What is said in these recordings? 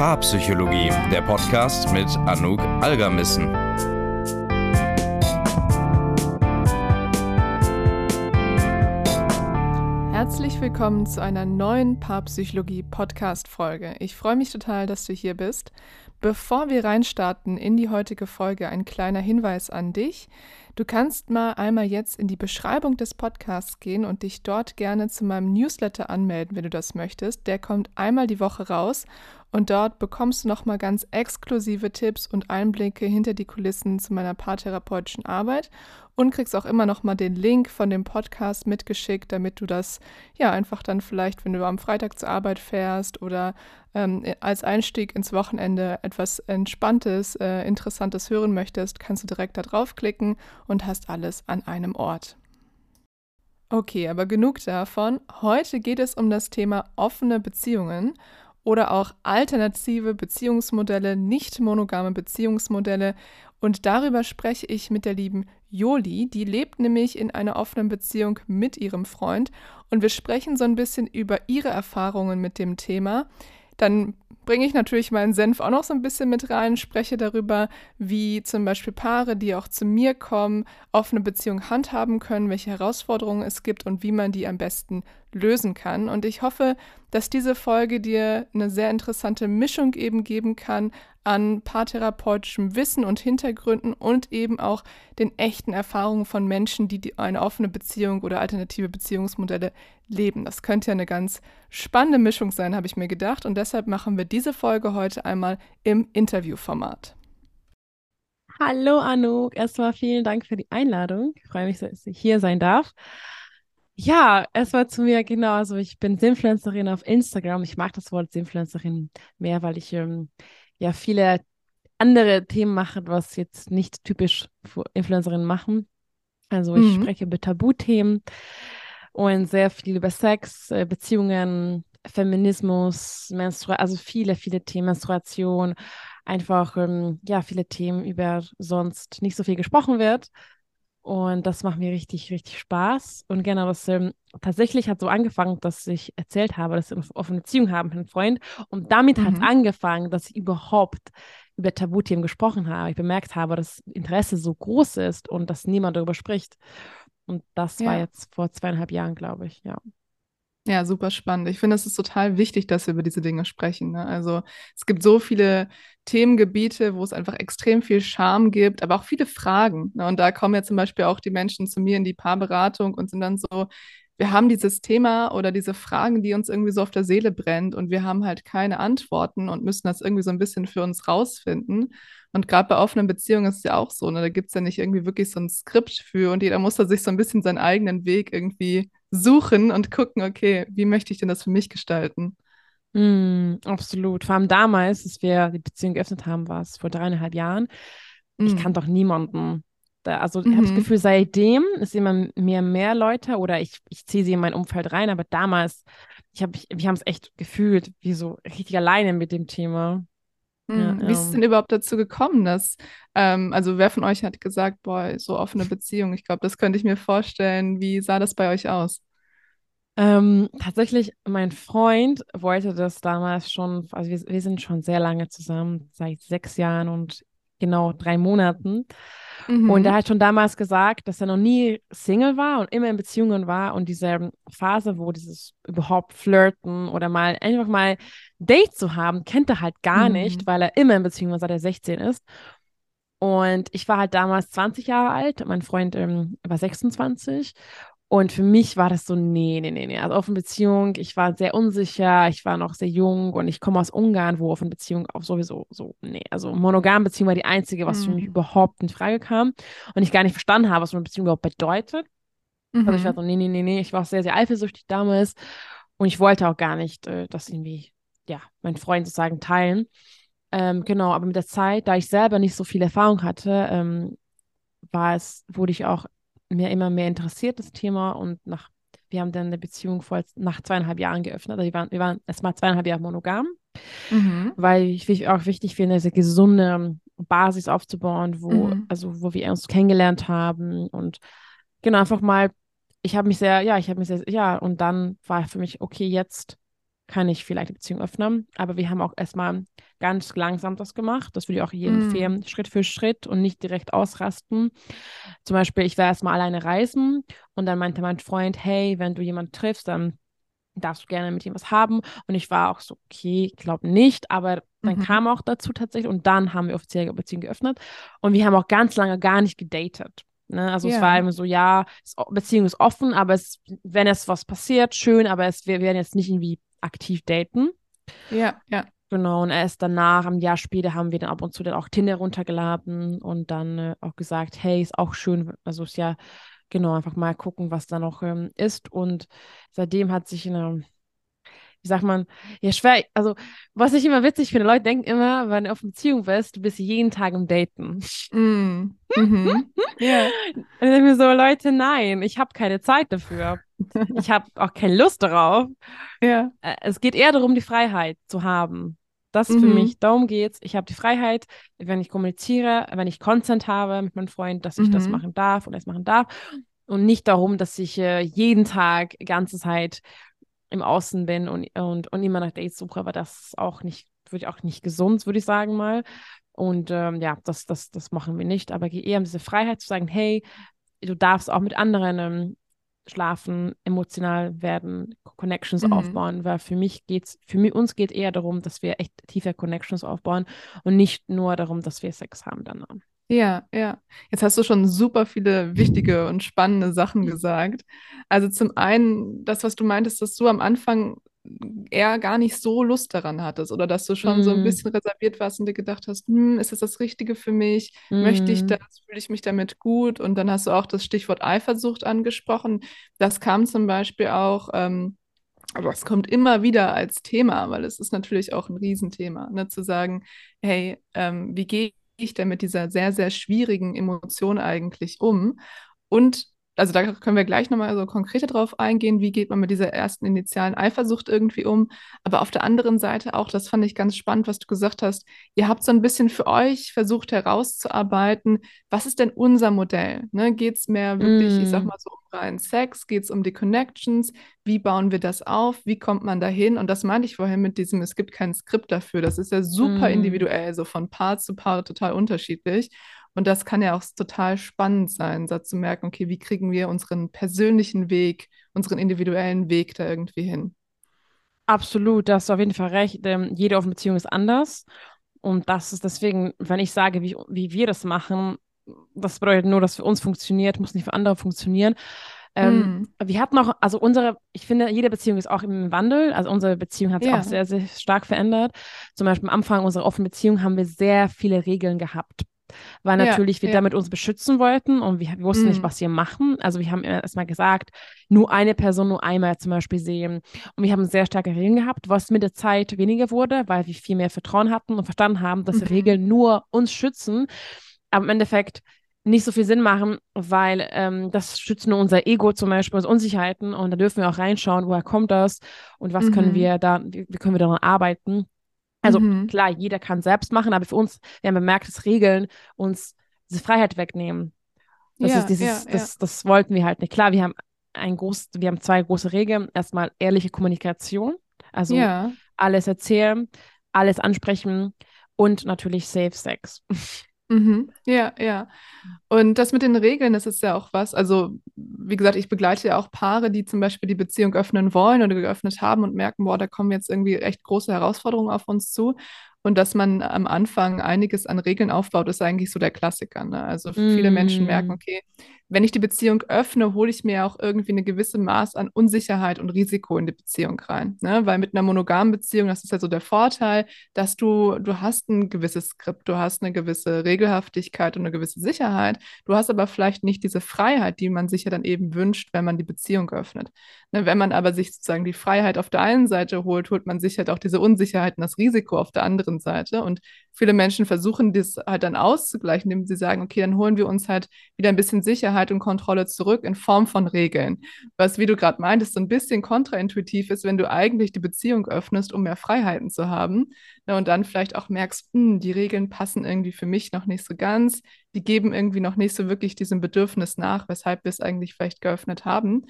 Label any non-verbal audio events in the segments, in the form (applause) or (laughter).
Paarpsychologie, der Podcast mit Anouk Algermissen. Herzlich willkommen zu einer neuen Paarpsychologie-Podcast-Folge. Ich freue mich total, dass du hier bist. Bevor wir reinstarten in die heutige Folge, ein kleiner Hinweis an dich. Du kannst mal einmal jetzt in die Beschreibung des Podcasts gehen und dich dort gerne zu meinem Newsletter anmelden, wenn du das möchtest. Der kommt einmal die Woche raus und dort bekommst du nochmal ganz exklusive Tipps und Einblicke hinter die Kulissen zu meiner paartherapeutischen Arbeit und kriegst auch immer nochmal den Link von dem Podcast mitgeschickt, damit du das ja einfach dann vielleicht, wenn du am Freitag zur Arbeit fährst oder ähm, als Einstieg ins Wochenende etwas Entspanntes, äh, Interessantes hören möchtest, kannst du direkt da draufklicken und hast alles an einem Ort. Okay, aber genug davon. Heute geht es um das Thema offene Beziehungen oder auch alternative Beziehungsmodelle, nicht monogame Beziehungsmodelle. Und darüber spreche ich mit der lieben Joli. Die lebt nämlich in einer offenen Beziehung mit ihrem Freund. Und wir sprechen so ein bisschen über ihre Erfahrungen mit dem Thema. Dann bringe ich natürlich meinen Senf auch noch so ein bisschen mit rein, spreche darüber, wie zum Beispiel Paare, die auch zu mir kommen, offene Beziehungen handhaben können, welche Herausforderungen es gibt und wie man die am besten lösen kann. Und ich hoffe, dass diese Folge dir eine sehr interessante Mischung eben geben kann an paartherapeutischem Wissen und Hintergründen und eben auch den echten Erfahrungen von Menschen, die eine offene Beziehung oder alternative Beziehungsmodelle leben. Das könnte ja eine ganz spannende Mischung sein, habe ich mir gedacht. Und deshalb machen wir diese Folge heute einmal im Interviewformat. Hallo Anouk, erstmal vielen Dank für die Einladung. Ich freue mich, dass ich hier sein darf. Ja, erstmal zu mir, genau, also ich bin Influencerin auf Instagram. Ich mag das Wort Influencerin mehr, weil ich ähm, ja viele andere Themen mache, was jetzt nicht typisch für Influencerinnen machen. Also ich mhm. spreche über Tabuthemen und sehr viel über Sex, äh, Beziehungen, Feminismus, Menstruation, also viele, viele Themen, Menstruation, einfach ähm, ja, viele Themen, über sonst nicht so viel gesprochen wird. Und das macht mir richtig, richtig Spaß. Und genau, das ähm, tatsächlich hat so angefangen, dass ich erzählt habe, dass ich eine offene Beziehung habe mit einem Freund. Und damit mhm. hat angefangen, dass ich überhaupt über Tabuthemen gesprochen habe. Ich bemerkt habe, dass Interesse so groß ist und dass niemand darüber spricht. Und das ja. war jetzt vor zweieinhalb Jahren, glaube ich, ja. Ja, super spannend. Ich finde, es ist total wichtig, dass wir über diese Dinge sprechen. Ne? Also es gibt so viele Themengebiete, wo es einfach extrem viel Charme gibt, aber auch viele Fragen. Ne? Und da kommen ja zum Beispiel auch die Menschen zu mir in die Paarberatung und sind dann so, wir haben dieses Thema oder diese Fragen, die uns irgendwie so auf der Seele brennt und wir haben halt keine Antworten und müssen das irgendwie so ein bisschen für uns rausfinden. Und gerade bei offenen Beziehungen ist es ja auch so, ne? da gibt es ja nicht irgendwie wirklich so ein Skript für und jeder muss da sich so ein bisschen seinen eigenen Weg irgendwie suchen und gucken, okay, wie möchte ich denn das für mich gestalten? Mm, absolut. Vor allem damals, als wir die Beziehung geöffnet haben, war es vor dreieinhalb Jahren. Mm. Ich kann doch niemanden. Da, also mhm. ich habe das Gefühl, seitdem ist immer mehr mehr Leute oder ich, ich ziehe sie in mein Umfeld rein, aber damals, ich hab, wir haben es echt gefühlt, wie so richtig alleine mit dem Thema. Ja, hm, Wie ist es denn überhaupt dazu gekommen, dass, ähm, also wer von euch hat gesagt, boah, so offene Beziehung, ich glaube, das könnte ich mir vorstellen. Wie sah das bei euch aus? Ähm, tatsächlich, mein Freund wollte das damals schon, also wir, wir sind schon sehr lange zusammen, seit sechs Jahren und genau drei Monaten. Mhm. Und er hat schon damals gesagt, dass er noch nie Single war und immer in Beziehungen war und diese Phase, wo dieses überhaupt flirten oder mal einfach mal Date zu haben, kennt er halt gar mhm. nicht, weil er immer in Beziehungen war, seit er 16 ist. Und ich war halt damals 20 Jahre alt, mein Freund ähm, war 26 und für mich war das so, nee, nee, nee, nee. Also offene Beziehung, ich war sehr unsicher, ich war noch sehr jung und ich komme aus Ungarn, wo offene Beziehung auch sowieso so, nee. Also monogame Beziehung war die einzige, was mhm. für mich mhm. überhaupt in Frage kam und ich gar nicht verstanden habe, was eine Beziehung überhaupt bedeutet. Mhm. Also ich war mhm. so, nee, nee, nee, nee. Ich war auch sehr, sehr eifersüchtig damals und ich wollte auch gar nicht äh, das irgendwie, ja, mein Freund sozusagen teilen. Ähm, genau, aber mit der Zeit, da ich selber nicht so viel Erfahrung hatte, ähm, war es, wurde ich auch mir immer mehr interessiert, das Thema. Und nach, wir haben dann eine Beziehung vor, nach zweieinhalb Jahren geöffnet. Also wir waren, wir waren erstmal zweieinhalb Jahre monogam, mhm. weil ich auch wichtig finde, diese gesunde Basis aufzubauen, wo, mhm. also wo wir uns kennengelernt haben. Und genau, einfach mal, ich habe mich sehr, ja, ich habe mich sehr, ja, und dann war für mich, okay, jetzt kann ich vielleicht die Beziehung öffnen. Aber wir haben auch erstmal ganz langsam das gemacht. Das würde ich auch jedem mm. empfehlen, Schritt für Schritt und nicht direkt ausrasten. Zum Beispiel, ich war erstmal alleine reisen und dann meinte mein Freund, hey, wenn du jemanden triffst, dann darfst du gerne mit ihm was haben. Und ich war auch so, okay, ich glaube nicht, aber dann mhm. kam auch dazu tatsächlich und dann haben wir offiziell Beziehung geöffnet und wir haben auch ganz lange gar nicht gedatet. Ne? Also ja. es war immer so, ja, Beziehung ist offen, aber es, wenn es was passiert, schön, aber es, wir werden jetzt nicht irgendwie aktiv daten. Ja, ja. Genau, und erst danach, ein Jahr später, haben wir dann ab und zu dann auch Tinder runtergeladen und dann äh, auch gesagt, hey, ist auch schön, also ist ja, genau, einfach mal gucken, was da noch ähm, ist. Und seitdem hat sich eine wie sagt man, ja, schwer, also was ich immer witzig finde, Leute denken immer, wenn du auf Beziehung bist, du bist jeden Tag im Daten. Mm. Mhm. (laughs) yeah. Und ich denke mir so, Leute, nein, ich habe keine Zeit dafür. ich habe auch keine Lust darauf. Ja. Yeah. Es geht eher darum, die Freiheit zu haben. Das mhm. für mich, darum geht's. Ich habe die Freiheit, wenn ich kommuniziere, wenn ich Consent habe mit meinem Freund, dass ich mhm. das machen darf und es machen darf. Und nicht darum, dass ich äh, jeden Tag, ganze Zeit im Außen bin und, und, und immer nach Dates suche, aber das ist auch nicht, würde ich auch nicht gesund, würde ich sagen mal. Und ähm, ja, das, das, das machen wir nicht. Aber eher um diese Freiheit zu sagen, hey, du darfst auch mit anderen ähm, schlafen, emotional werden, Connections mhm. aufbauen, weil für mich geht's, für mich, uns geht eher darum, dass wir echt tiefe Connections aufbauen und nicht nur darum, dass wir Sex haben dann. Ja, ja. Jetzt hast du schon super viele wichtige und spannende Sachen gesagt. Also zum einen, das, was du meintest, dass du am Anfang eher gar nicht so Lust daran hattest oder dass du schon mm. so ein mhm. bisschen reserviert warst und dir gedacht hast, hm, ist das das Richtige für mich? Mm. Möchte ich mhm. das? Fühle ich mich damit gut? Und dann hast du auch das Stichwort Eifersucht angesprochen. Das kam zum Beispiel auch, ähm, aber es kommt immer wieder als Thema, weil es ist natürlich auch ein Riesenthema, ne, zu sagen, hey, ähm, wie gehe ich denn mit dieser sehr, sehr schwierigen Emotion eigentlich um? Und also da können wir gleich nochmal so konkreter drauf eingehen, wie geht man mit dieser ersten initialen Eifersucht irgendwie um. Aber auf der anderen Seite auch, das fand ich ganz spannend, was du gesagt hast, ihr habt so ein bisschen für euch versucht herauszuarbeiten, was ist denn unser Modell? Ne? Geht es mehr wirklich, mm. ich sag mm. mal so, um rein Sex? Geht es um die Connections? Wie bauen wir das auf? Wie kommt man dahin? Und das meinte ich vorhin mit diesem, es gibt kein Skript dafür. Das ist ja super mm. individuell, so von Paar zu Paar total unterschiedlich. Und das kann ja auch total spannend sein, so zu merken, okay, wie kriegen wir unseren persönlichen Weg, unseren individuellen Weg da irgendwie hin? Absolut, da hast du auf jeden Fall recht. Ähm, jede offene Beziehung ist anders. Und das ist deswegen, wenn ich sage, wie, wie wir das machen, das bedeutet nur, dass für uns funktioniert, muss nicht für andere funktionieren. Ähm, mm. Wir hatten auch, also unsere, ich finde, jede Beziehung ist auch im Wandel. Also unsere Beziehung hat sich ja. auch sehr, sehr stark verändert. Zum Beispiel am Anfang unserer offenen Beziehung haben wir sehr viele Regeln gehabt weil natürlich ja, wir ja. damit uns beschützen wollten und wir, wir wussten mhm. nicht, was wir machen. Also wir haben erstmal gesagt, nur eine Person nur einmal zum Beispiel sehen. Und wir haben sehr starke Regeln gehabt, was mit der Zeit weniger wurde, weil wir viel mehr Vertrauen hatten und verstanden haben, dass mhm. Regeln nur uns schützen, aber im Endeffekt nicht so viel Sinn machen, weil ähm, das schützt nur unser Ego zum Beispiel, unsere Unsicherheiten und da dürfen wir auch reinschauen, woher kommt das und was mhm. können wir da, wie, wie können wir daran arbeiten. Also mhm. klar, jeder kann selbst machen, aber für uns, wir haben bemerkt, dass Regeln uns diese Freiheit wegnehmen. Das ja, ist dieses, ja, das, ja. das wollten wir halt nicht. Klar, wir haben ein groß, wir haben zwei große Regeln. Erstmal ehrliche Kommunikation, also alles erzählen, alles ansprechen und natürlich Safe Sex. Mhm. Ja, ja. Und das mit den Regeln, das ist ja auch was. Also, wie gesagt, ich begleite ja auch Paare, die zum Beispiel die Beziehung öffnen wollen oder geöffnet haben und merken, boah, da kommen jetzt irgendwie echt große Herausforderungen auf uns zu. Und dass man am Anfang einiges an Regeln aufbaut, ist eigentlich so der Klassiker. Ne? Also viele mm. Menschen merken, mm. okay, wenn ich die Beziehung öffne, hole ich mir auch irgendwie eine gewisse Maß an Unsicherheit und Risiko in die Beziehung rein. Ne? Weil mit einer monogamen Beziehung, das ist ja so der Vorteil, dass du, du hast ein gewisses Skript, du hast eine gewisse Regelhaftigkeit und eine gewisse Sicherheit. Du hast aber vielleicht nicht diese Freiheit, die man sich ja dann eben wünscht, wenn man die Beziehung öffnet. Ne? Wenn man aber sich sozusagen die Freiheit auf der einen Seite holt, holt man sich halt auch diese Unsicherheit und das Risiko auf der anderen Seite. Und viele Menschen versuchen das halt dann auszugleichen, indem sie sagen, okay, dann holen wir uns halt wieder ein bisschen Sicherheit und Kontrolle zurück in Form von Regeln. Was, wie du gerade meintest, so ein bisschen kontraintuitiv ist, wenn du eigentlich die Beziehung öffnest, um mehr Freiheiten zu haben. Ne, und dann vielleicht auch merkst, mh, hm, die Regeln passen irgendwie für mich noch nicht so ganz. Die geben irgendwie noch nicht so wirklich diesem Bedürfnis nach, weshalb wir es eigentlich vielleicht geöffnet haben.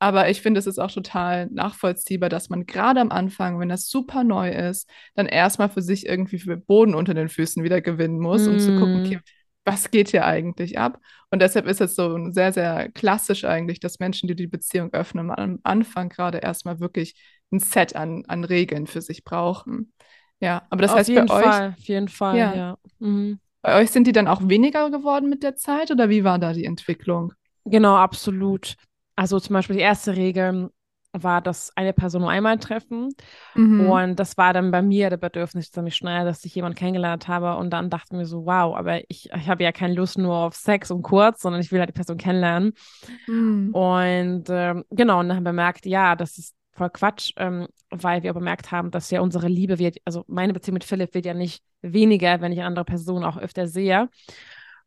Aber ich finde, es ist auch total nachvollziehbar, dass man gerade am Anfang, wenn das super neu ist, dann erstmal für sich irgendwie für Boden unter den Füßen wieder gewinnen muss, um zu gucken, okay, was geht hier eigentlich ab? Und deshalb ist es so sehr, sehr klassisch eigentlich, dass Menschen, die die Beziehung öffnen, am Anfang gerade erstmal wirklich ein Set an, an Regeln für sich brauchen. Ja, aber das auf heißt jeden bei Fall, euch. Auf jeden Fall, ja. ja. Mhm. Bei euch sind die dann auch weniger geworden mit der Zeit oder wie war da die Entwicklung? Genau, absolut. Also zum Beispiel die erste Regel war das eine Person nur einmal treffen. Mhm. Und das war dann bei mir der Bedürfnis ziemlich schnell, dass ich jemanden kennengelernt habe. Und dann dachte ich mir so, wow, aber ich, ich habe ja keine Lust nur auf Sex und kurz, sondern ich will halt die Person kennenlernen. Mhm. Und ähm, genau, und dann haben wir bemerkt, ja, das ist voll Quatsch, ähm, weil wir bemerkt haben, dass ja unsere Liebe wird, also meine Beziehung mit Philipp wird ja nicht weniger, wenn ich eine andere Person auch öfter sehe.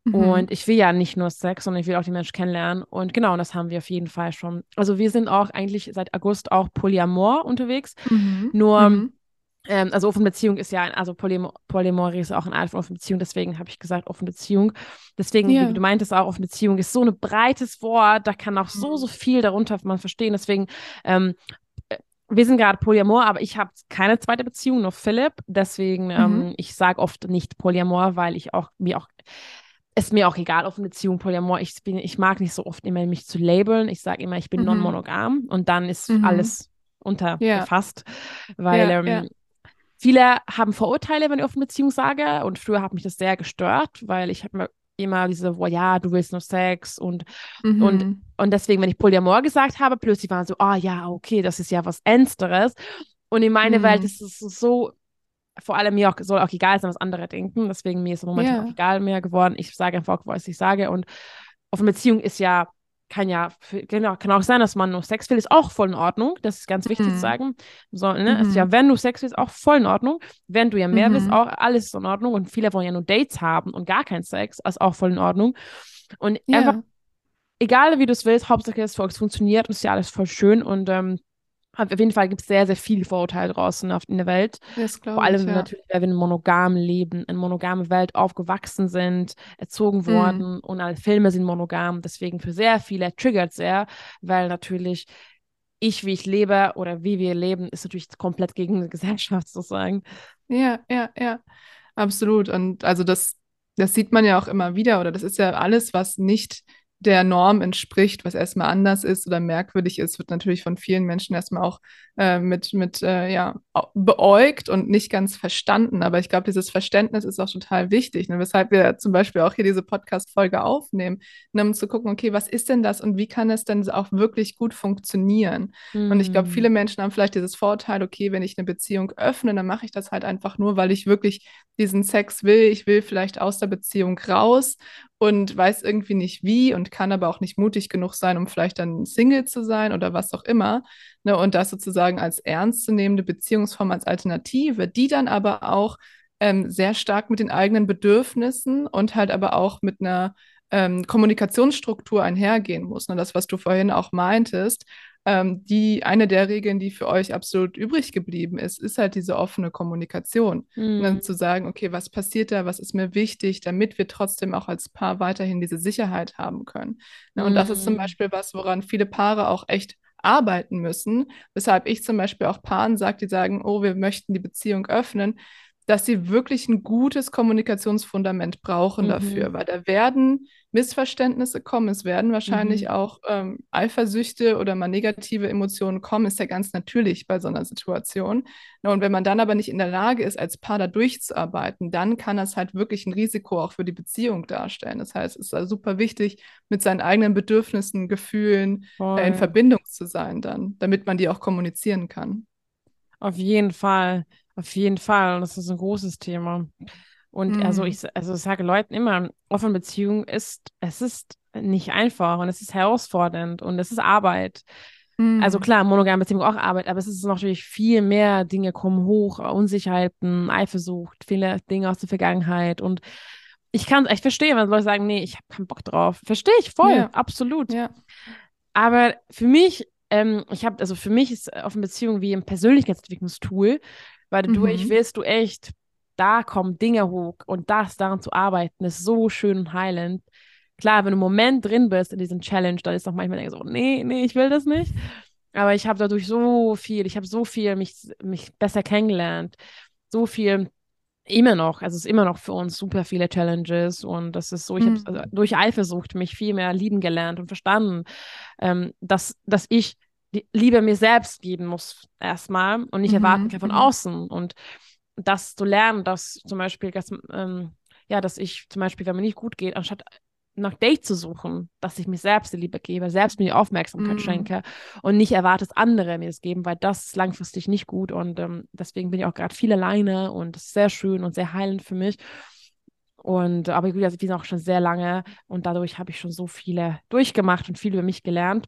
Mhm. Und ich will ja nicht nur Sex, sondern ich will auch die Menschen kennenlernen. Und genau, das haben wir auf jeden Fall schon. Also wir sind auch eigentlich seit August auch Polyamor unterwegs. Mhm. Nur, mhm. Ähm, also offene Beziehung ist ja, also Polym Polyamorie ist auch eine Art von offene Beziehung. Deswegen habe ich gesagt offene Beziehung. Deswegen, ja. wie du meintest auch, offene Beziehung ist so ein breites Wort. Da kann auch so, mhm. so viel darunter man verstehen. Deswegen ähm, äh, wir sind gerade Polyamor, aber ich habe keine zweite Beziehung, nur Philipp. Deswegen, ähm, mhm. ich sage oft nicht Polyamor, weil ich auch mir auch ist mir auch egal, offene Beziehung, Polyamor. Ich, bin, ich mag nicht so oft immer mich zu labeln. Ich sage immer, ich bin mhm. non-monogam und dann ist mhm. alles untergefasst. Ja. Weil ja, ähm, ja. viele haben Vorurteile, wenn ich offene Beziehung sage. Und früher hat mich das sehr gestört, weil ich habe mir immer diese, oh ja, du willst nur Sex und, mhm. und, und deswegen, wenn ich Polyamor gesagt habe, plötzlich waren so, ah oh, ja, okay, das ist ja was Ernsteres. Und in meiner Welt mhm. ist es so vor allem mir auch, soll auch egal sein, was andere denken. Deswegen mir ist es momentan yeah. auch egal mehr geworden. Ich sage einfach, was ich sage. Und auf eine Beziehung ist ja, kann ja, genau, kann auch sein, dass man nur Sex will, ist auch voll in Ordnung. Das ist ganz wichtig mhm. zu sagen. So, ne? Mhm. Ist ja, wenn du Sex willst, auch voll in Ordnung. Wenn du ja mehr mhm. willst, auch alles ist in Ordnung. Und viele wollen ja nur Dates haben und gar keinen Sex, ist auch voll in Ordnung. Und yeah. einfach, egal wie du es willst, Hauptsache es funktioniert und ist ja alles voll schön. Und ähm, auf jeden Fall gibt es sehr, sehr viele Vorurteile draußen auf, in der Welt. Vor allem ich, ja. natürlich, weil wir in einem monogamen Leben, in monogame Welt aufgewachsen sind, erzogen mhm. worden und alle Filme sind monogam. Deswegen für sehr viele triggert sehr, weil natürlich ich, wie ich lebe oder wie wir leben, ist natürlich komplett gegen die Gesellschaft sozusagen. Ja, ja, ja, absolut. Und also das, das sieht man ja auch immer wieder oder das ist ja alles, was nicht der Norm entspricht, was erstmal anders ist oder merkwürdig ist, wird natürlich von vielen Menschen erstmal auch äh, mit, mit äh, ja, beäugt und nicht ganz verstanden. Aber ich glaube, dieses Verständnis ist auch total wichtig, ne? weshalb wir zum Beispiel auch hier diese Podcast-Folge aufnehmen, ne? um zu gucken, okay, was ist denn das und wie kann es denn auch wirklich gut funktionieren? Mhm. Und ich glaube, viele mhm. Menschen haben vielleicht dieses Vorteil, okay, wenn ich eine Beziehung öffne, dann mache ich das halt einfach nur, weil ich wirklich diesen Sex will. Ich will vielleicht aus der Beziehung raus und weiß irgendwie nicht wie und kann aber auch nicht mutig genug sein, um vielleicht dann Single zu sein oder was auch immer. Ne, und das sozusagen als ernstzunehmende Beziehungsform als Alternative, die dann aber auch ähm, sehr stark mit den eigenen Bedürfnissen und halt aber auch mit einer ähm, Kommunikationsstruktur einhergehen muss. Ne? Das, was du vorhin auch meintest, ähm, die eine der Regeln, die für euch absolut übrig geblieben ist, ist halt diese offene Kommunikation. Mhm. Und dann zu sagen, okay, was passiert da, was ist mir wichtig, damit wir trotzdem auch als Paar weiterhin diese Sicherheit haben können. Ne? Und mhm. das ist zum mhm. Beispiel was, woran viele Paare auch echt arbeiten müssen, weshalb ich zum Beispiel auch Paaren sage, die sagen, oh, wir möchten die Beziehung öffnen, dass sie wirklich ein gutes Kommunikationsfundament brauchen mhm. dafür, weil da werden Missverständnisse kommen, es werden wahrscheinlich mhm. auch ähm, Eifersüchte oder mal negative Emotionen kommen, ist ja ganz natürlich bei so einer Situation. Und wenn man dann aber nicht in der Lage ist, als Paar da durchzuarbeiten, dann kann das halt wirklich ein Risiko auch für die Beziehung darstellen. Das heißt, es ist also super wichtig, mit seinen eigenen Bedürfnissen, Gefühlen äh, in Verbindung zu sein dann, damit man die auch kommunizieren kann. Auf jeden Fall. Auf jeden Fall. Und das ist ein großes Thema. Und mhm. also ich, also ich sage Leuten immer, offene Beziehung ist, es ist nicht einfach und es ist herausfordernd und es ist Arbeit. Mhm. Also klar, monogame Beziehung auch Arbeit, aber es ist natürlich viel mehr Dinge kommen hoch, Unsicherheiten, Eifersucht, viele Dinge aus der Vergangenheit und ich kann es echt verstehen, wenn Leute sagen, nee, ich habe keinen Bock drauf. Verstehe ich voll, ja. absolut. Ja. Aber für mich, ähm, ich habe, also für mich ist offene Beziehung wie ein Persönlichkeitsentwicklungstool, weil mhm. dadurch willst du echt, da kommen Dinge hoch und das daran zu arbeiten, ist so schön und heilend. Klar, wenn du im Moment drin bist in diesem Challenge, dann ist doch manchmal so, nee, nee, ich will das nicht. Aber ich habe dadurch so viel, ich habe so viel mich, mich besser kennengelernt, so viel immer noch, also es ist immer noch für uns super viele Challenges und das ist so, ich mhm. habe also durch Eifersucht mich viel mehr lieben gelernt und verstanden, ähm, dass, dass ich die Liebe mir selbst geben muss erstmal und nicht mhm. erwarten kann von mhm. außen und das zu lernen, dass zum Beispiel, dass, ähm, ja, dass ich zum Beispiel, wenn mir nicht gut geht, anstatt nach Date zu suchen, dass ich mir selbst die Liebe gebe, selbst mir die Aufmerksamkeit mm. schenke und nicht erwarte, dass andere mir das geben, weil das ist langfristig nicht gut und ähm, deswegen bin ich auch gerade viel alleine und das ist sehr schön und sehr heilend für mich. Und aber gut, also ich bin auch schon sehr lange und dadurch habe ich schon so viele durchgemacht und viel über mich gelernt.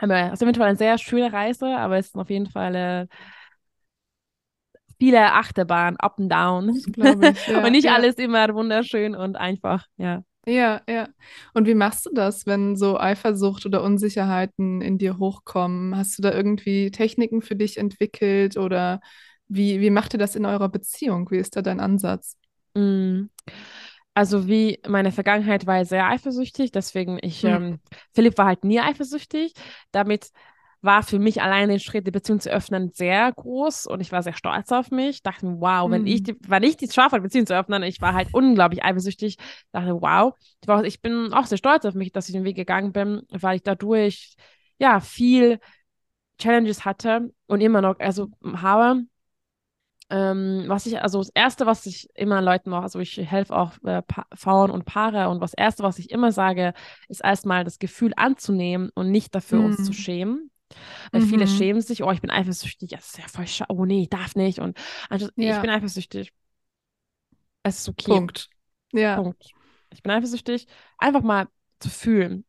Es ist eventuell eine sehr schöne Reise, aber es ist auf jeden Fall äh, viele Achterbahn, up and down. Ich, (laughs) ja, und nicht ja. alles immer wunderschön und einfach, ja. Ja, ja. Und wie machst du das, wenn so Eifersucht oder Unsicherheiten in dir hochkommen? Hast du da irgendwie Techniken für dich entwickelt oder wie, wie macht ihr das in eurer Beziehung? Wie ist da dein Ansatz? Mm. Also wie meine Vergangenheit war sehr eifersüchtig, deswegen ich, mhm. ähm, Philipp war halt nie eifersüchtig. Damit war für mich alleine den Schritt, die Beziehung zu öffnen, sehr groß und ich war sehr stolz auf mich. Dachte, wow, mhm. wenn ich, die, wenn ich die schaffe, Beziehung zu öffnen, ich war halt unglaublich eifersüchtig. Dachte, wow, ich bin auch sehr stolz auf mich, dass ich den Weg gegangen bin, weil ich dadurch ja viel Challenges hatte und immer noch also habe. Ähm, was ich, also das Erste, was ich immer Leuten mache, also ich helfe auch äh, Frauen und Paare und das Erste, was ich immer sage, ist erstmal das Gefühl anzunehmen und nicht dafür mhm. uns zu mhm. schämen. Weil mhm. viele schämen sich, oh, ich bin eifersüchtig, das ist ja voll schade, oh nee, ich darf nicht. Und also, ja. ich bin eifersüchtig. Es ist okay. Punkt. Ja. Punkt. Ich bin eifersüchtig. Einfach mal zu fühlen,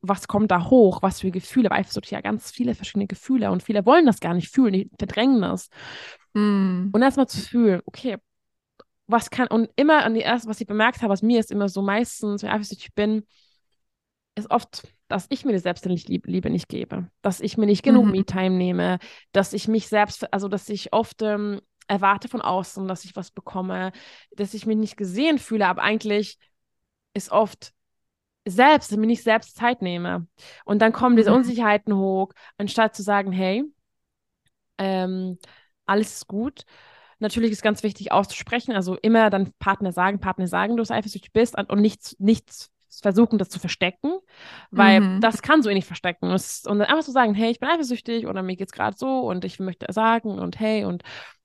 was kommt da hoch, was für Gefühle. Weil Eifersucht ja ganz viele verschiedene Gefühle und viele wollen das gar nicht fühlen, die verdrängen das. Mm. Und erstmal zu fühlen, okay, was kann, und immer, und die erste, was ich bemerkt habe, was mir ist immer so meistens, wenn ich eifersüchtig bin, ist oft dass ich mir die Selbstliebe nicht gebe, dass ich mir nicht genug mhm. Me-Time nehme, dass ich mich selbst, also dass ich oft ähm, erwarte von außen, dass ich was bekomme, dass ich mich nicht gesehen fühle, aber eigentlich ist oft selbst, dass ich mir nicht selbst Zeit nehme. Und dann kommen diese mhm. Unsicherheiten hoch, anstatt zu sagen, hey, ähm, alles ist gut. Natürlich ist ganz wichtig auszusprechen, also immer dann Partner sagen, Partner sagen, du eifersüchtig bist und nichts, nichts versuchen, das zu verstecken, weil mhm. das kann so eh nicht verstecken. Und, dann einfach so sagen, hey, ich bin eifersüchtig oder mir geht's gerade so und ich möchte sagen und hey und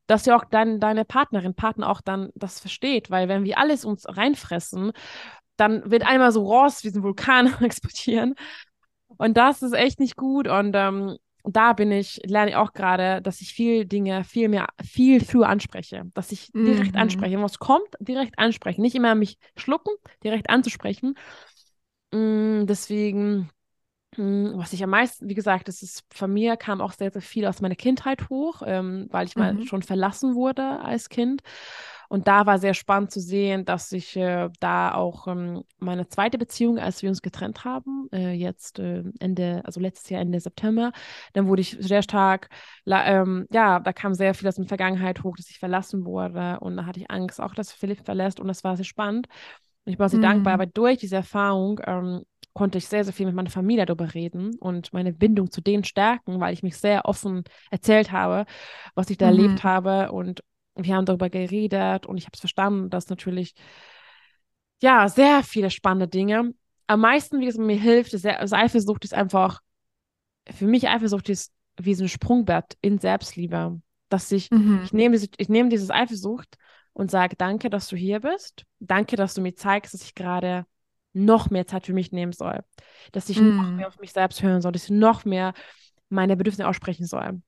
dass ja auch dein, deine Partnerin, Partner auch dann das versteht, weil wenn wir alles uns reinfressen, dann wird einmal so raus wie ein Vulkan (laughs) explodieren. Und das ist echt nicht gut. Und ähm, da bin ich, lerne ich auch gerade, dass ich viel Dinge viel mehr, viel früher anspreche, dass ich direkt mhm. anspreche. Wenn was kommt, direkt ansprechen. Nicht immer mich schlucken, direkt anzusprechen. Mm, deswegen, mm, was ich am meisten, wie gesagt, das ist von mir kam auch sehr, sehr viel aus meiner Kindheit hoch, ähm, weil ich mhm. mal schon verlassen wurde als Kind. Und da war sehr spannend zu sehen, dass ich äh, da auch ähm, meine zweite Beziehung, als wir uns getrennt haben, äh, jetzt äh, Ende, also letztes Jahr Ende September, dann wurde ich sehr stark, ähm, ja, da kam sehr viel aus der Vergangenheit hoch, dass ich verlassen wurde. Und da hatte ich Angst, auch dass Philipp verlässt. Und das war sehr spannend. Und ich war sehr mhm. dankbar, aber durch diese Erfahrung ähm, konnte ich sehr, sehr viel mit meiner Familie darüber reden und meine Bindung zu denen stärken, weil ich mich sehr offen erzählt habe, was ich da mhm. erlebt habe und wir haben darüber geredet und ich habe es verstanden, dass natürlich, ja, sehr viele spannende Dinge. Am meisten, wie es mir hilft, ist, ist Eifersucht ist einfach, für mich Eifersucht ist wie so ein Sprungbrett in Selbstliebe. Dass ich, mhm. ich nehme diese, ich nehme dieses Eifersucht und sage, danke, dass du hier bist. Danke, dass du mir zeigst, dass ich gerade noch mehr Zeit für mich nehmen soll. Dass ich mhm. noch mehr auf mich selbst hören soll, dass ich noch mehr meine Bedürfnisse aussprechen soll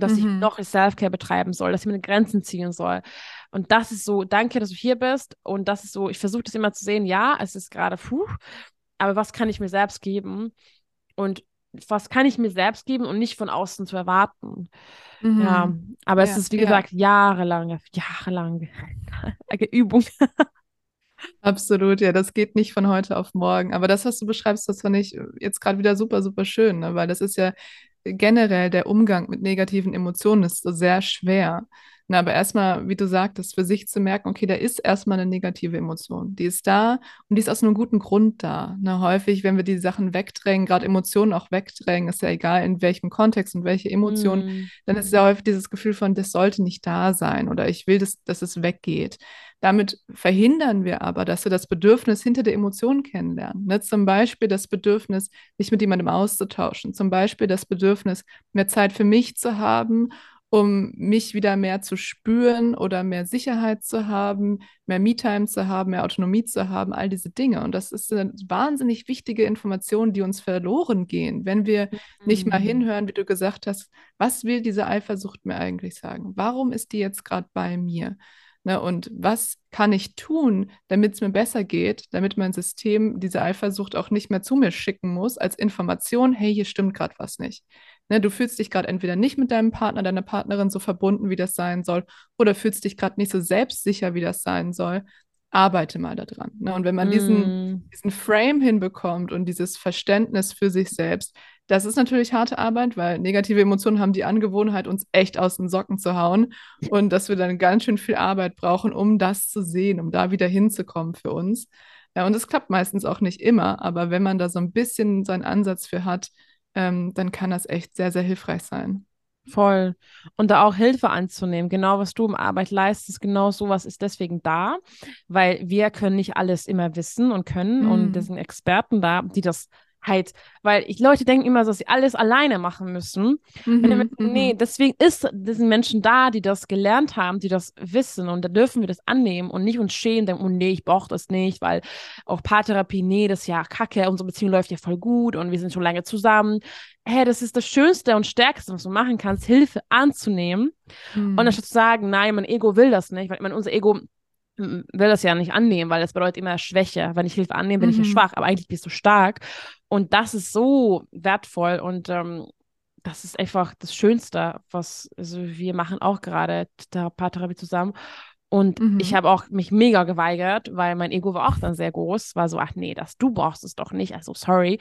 dass mhm. ich noch Self-Care betreiben soll, dass ich meine Grenzen ziehen soll. Und das ist so, danke, dass du hier bist. Und das ist so, ich versuche das immer zu sehen, ja, es ist gerade, puh, aber was kann ich mir selbst geben? Und was kann ich mir selbst geben und nicht von außen zu erwarten? Mhm. Ja, aber ja, es ist, wie ja. gesagt, jahrelange, jahrelange (laughs) Übung. Absolut, ja, das geht nicht von heute auf morgen. Aber das, was du beschreibst, das fand ich jetzt gerade wieder super, super schön, ne? weil das ist ja generell der Umgang mit negativen Emotionen ist so sehr schwer. Na, aber erstmal, wie du sagtest, für sich zu merken, okay, da ist erstmal eine negative Emotion. Die ist da und die ist aus einem guten Grund da. Ne, häufig, wenn wir die Sachen wegdrängen, gerade Emotionen auch wegdrängen, ist ja egal, in welchem Kontext und welche Emotionen, mm. dann ist ja häufig dieses Gefühl von, das sollte nicht da sein oder ich will, dass, dass es weggeht. Damit verhindern wir aber, dass wir das Bedürfnis hinter der Emotion kennenlernen. Ne? Zum Beispiel das Bedürfnis, mich mit jemandem auszutauschen. Zum Beispiel das Bedürfnis, mehr Zeit für mich zu haben um mich wieder mehr zu spüren oder mehr Sicherheit zu haben, mehr Me-Time zu haben, mehr Autonomie zu haben, all diese Dinge. Und das ist eine wahnsinnig wichtige Information, die uns verloren gehen, wenn wir mhm. nicht mal mhm. hinhören, wie du gesagt hast, was will diese Eifersucht mir eigentlich sagen? Warum ist die jetzt gerade bei mir? Ne, und was kann ich tun, damit es mir besser geht, damit mein System diese Eifersucht auch nicht mehr zu mir schicken muss als Information, hey, hier stimmt gerade was nicht. Ne, du fühlst dich gerade entweder nicht mit deinem Partner, deiner Partnerin so verbunden, wie das sein soll, oder fühlst dich gerade nicht so selbstsicher, wie das sein soll. Arbeite mal daran. Ne? Und wenn man mm. diesen, diesen Frame hinbekommt und dieses Verständnis für sich selbst, das ist natürlich harte Arbeit, weil negative Emotionen haben die Angewohnheit, uns echt aus den Socken zu hauen und dass wir dann ganz schön viel Arbeit brauchen, um das zu sehen, um da wieder hinzukommen für uns. Ja, und es klappt meistens auch nicht immer, aber wenn man da so ein bisschen seinen Ansatz für hat, ähm, dann kann das echt sehr, sehr hilfreich sein. Voll. Und da auch Hilfe anzunehmen. Genau, was du im Arbeit leistest, genau sowas ist deswegen da, weil wir können nicht alles immer wissen und können. Mhm. Und das sind Experten da, die das weil ich Leute denken immer, dass sie alles alleine machen müssen. Mhm, nee, mhm. deswegen ist diesen Menschen da, die das gelernt haben, die das wissen und da dürfen wir das annehmen und nicht uns schämen, denken, oh nee, ich brauche das nicht, weil auch Paartherapie, nee, das ist ja kacke, unsere Beziehung läuft ja voll gut und wir sind schon lange zusammen. Hey, das ist das Schönste und Stärkste, was du machen kannst, Hilfe anzunehmen mhm. und anstatt zu sagen, nein, mein Ego will das nicht, weil mein, unser Ego will das ja nicht annehmen, weil das bedeutet immer Schwäche. Wenn ich Hilfe annehme, bin mhm. ich ja schwach, aber eigentlich bist du stark. Und das ist so wertvoll und ähm, das ist einfach das Schönste, was also wir machen auch gerade der Paartherapie zusammen. Und mhm. ich habe auch mich mega geweigert, weil mein Ego war auch dann sehr groß. War so, ach nee, das du brauchst es doch nicht. Also sorry.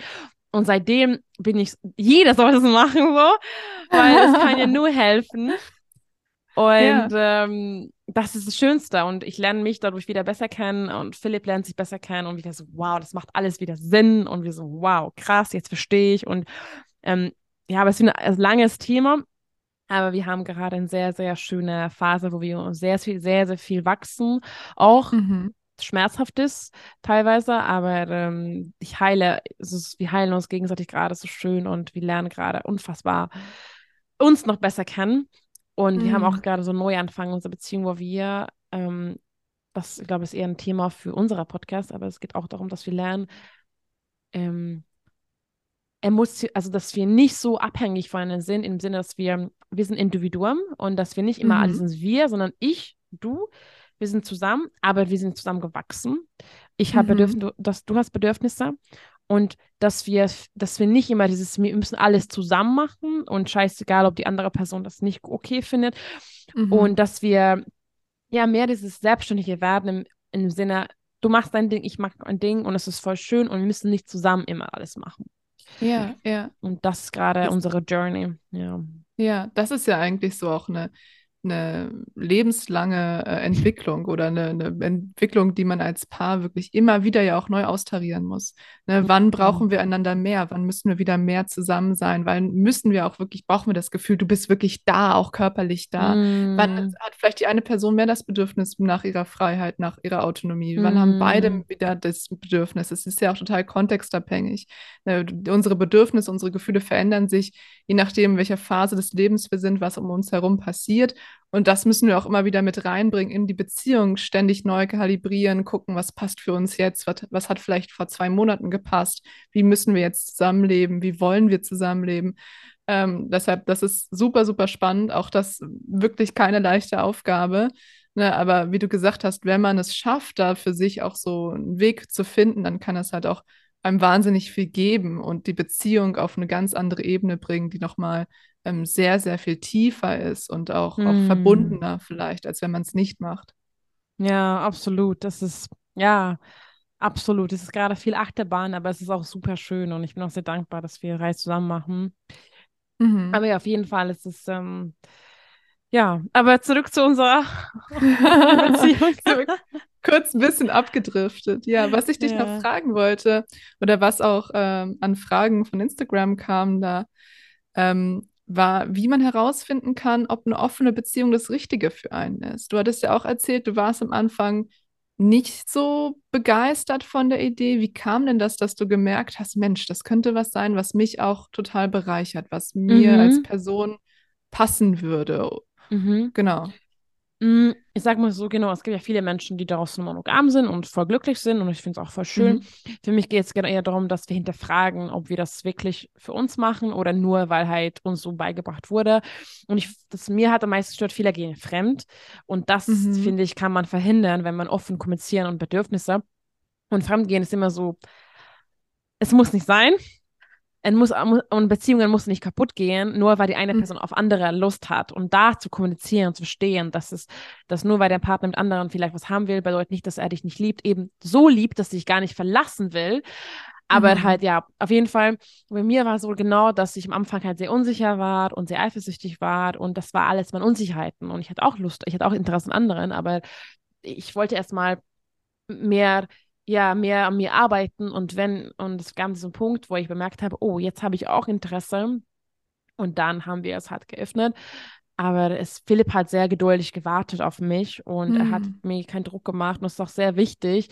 Und seitdem bin ich, jeder soll das machen so, weil es kann ja nur helfen. (laughs) Und ja. ähm, das ist das Schönste. Und ich lerne mich dadurch wieder besser kennen und Philipp lernt sich besser kennen und wieder so, wow, das macht alles wieder Sinn. Und wir so, wow, krass, jetzt verstehe ich. Und ähm, ja, aber es ist ein langes Thema. Aber wir haben gerade eine sehr, sehr schöne Phase, wo wir sehr, sehr, sehr, sehr viel wachsen. Auch mhm. schmerzhaft ist teilweise, aber ähm, ich heile, ist, wir heilen uns gegenseitig gerade so schön und wir lernen gerade unfassbar uns noch besser kennen. Und mhm. wir haben auch mhm. gerade so einen Neuanfang in unserer Beziehung, wo wir, ähm, das, ich glaube, ist eher ein Thema für unseren Podcast, aber es geht auch darum, dass wir lernen, ähm, also dass wir nicht so abhängig voneinander sind, im Sinne, dass wir, wir sind Individuen und dass wir nicht immer mhm. alles sind wir, sondern ich, du, wir sind zusammen, aber wir sind zusammen gewachsen. Ich habe mhm. Bedürfnisse, du hast Bedürfnisse und dass wir, dass wir nicht immer dieses, wir müssen alles zusammen machen und scheißegal, ob die andere Person das nicht okay findet. Mhm. Und dass wir ja mehr dieses Selbstständige werden im, im Sinne, du machst dein Ding, ich mach ein Ding und es ist voll schön und wir müssen nicht zusammen immer alles machen. Ja, ja. Und das ist gerade unsere Journey, ja. Ja, das ist ja eigentlich so auch eine eine lebenslange äh, Entwicklung oder eine, eine, Entwicklung, die man als Paar wirklich immer wieder ja auch neu austarieren muss. Ne? Wann brauchen wir einander mehr? Wann müssen wir wieder mehr zusammen sein? Wann müssen wir auch wirklich, brauchen wir das Gefühl, du bist wirklich da, auch körperlich da? Mm. Wann hat vielleicht die eine Person mehr das Bedürfnis nach ihrer Freiheit, nach ihrer Autonomie? Wann mm. haben beide mm. wieder das Bedürfnis? Es ist ja auch total kontextabhängig. Ne? Unsere Bedürfnisse, unsere Gefühle verändern sich, je nachdem, in welcher Phase des Lebens wir sind, was um uns herum passiert. Und das müssen wir auch immer wieder mit reinbringen in die Beziehung, ständig neu kalibrieren, gucken, was passt für uns jetzt, was, was hat vielleicht vor zwei Monaten gepasst, wie müssen wir jetzt zusammenleben, wie wollen wir zusammenleben. Ähm, deshalb, das ist super, super spannend. Auch das wirklich keine leichte Aufgabe. Ne, aber wie du gesagt hast, wenn man es schafft, da für sich auch so einen Weg zu finden, dann kann es halt auch einem wahnsinnig viel geben und die Beziehung auf eine ganz andere Ebene bringen, die nochmal ähm, sehr, sehr viel tiefer ist und auch, mm. auch verbundener vielleicht, als wenn man es nicht macht. Ja, absolut. Das ist, ja, absolut. Es ist gerade viel Achterbahn, aber es ist auch super schön und ich bin auch sehr dankbar, dass wir Reise zusammen machen. Mhm. Aber ja, auf jeden Fall ist es, ähm, Ja, aber zurück zu unserer (laughs) (laughs) Beziehung. zurück. Kurz ein bisschen abgedriftet. Ja, was ich dich ja. noch fragen wollte oder was auch ähm, an Fragen von Instagram kam, da ähm, war, wie man herausfinden kann, ob eine offene Beziehung das Richtige für einen ist. Du hattest ja auch erzählt, du warst am Anfang nicht so begeistert von der Idee. Wie kam denn das, dass du gemerkt hast, Mensch, das könnte was sein, was mich auch total bereichert, was mir mhm. als Person passen würde? Mhm. Genau. Mm, ich sag mal so, genau, es gibt ja viele Menschen, die daraus monogam sind und voll glücklich sind und ich finde es auch voll schön. Mhm. Für mich geht es eher darum, dass wir hinterfragen, ob wir das wirklich für uns machen oder nur, weil halt uns so beigebracht wurde. Und ich, das mir hat am meisten stört, viele gehen fremd und das, mhm. finde ich, kann man verhindern, wenn man offen kommunizieren und Bedürfnisse. Und Fremdgehen ist immer so, es muss nicht sein, muss, und Beziehungen müssen nicht kaputt gehen, nur weil die eine mhm. Person auf andere Lust hat. Und da zu kommunizieren, zu verstehen, dass es, dass nur weil der Partner mit anderen vielleicht was haben will, bedeutet nicht, dass er dich nicht liebt, eben so liebt, dass er dich gar nicht verlassen will. Aber mhm. halt, ja, auf jeden Fall, bei mir war es so genau, dass ich am Anfang halt sehr unsicher war und sehr eifersüchtig war und das war alles meine Unsicherheiten. Und ich hatte auch Lust, ich hatte auch Interesse an anderen, aber ich wollte erstmal mehr ja mehr an mir arbeiten und wenn, und es gab diesen Punkt, wo ich bemerkt habe, oh, jetzt habe ich auch Interesse. Und dann haben wir es halt geöffnet. Aber es, Philipp hat sehr geduldig gewartet auf mich und mhm. er hat hm. mir keinen Druck gemacht. Und das ist auch sehr wichtig,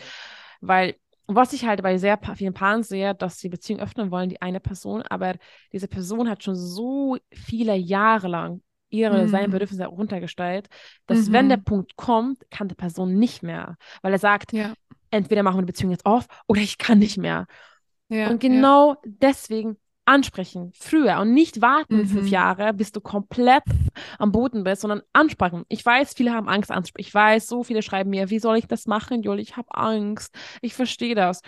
weil was ich halt bei sehr vielen Paaren sehe, dass sie Beziehung öffnen wollen, die eine Person, aber diese Person hat schon so viele Jahre lang ihre, mhm. seine Bedürfnisse runtergestellt, dass mhm. wenn der Punkt kommt, kann die Person nicht mehr. Weil er sagt, ja entweder machen wir die Beziehung jetzt auf oder ich kann nicht mehr. Ja, und genau ja. deswegen ansprechen, früher und nicht warten mhm. fünf Jahre, bis du komplett am Boden bist, sondern ansprechen. Ich weiß, viele haben Angst ansprechen. Ich weiß, so viele schreiben mir, wie soll ich das machen, Juli? Ich habe Angst. Ich verstehe das.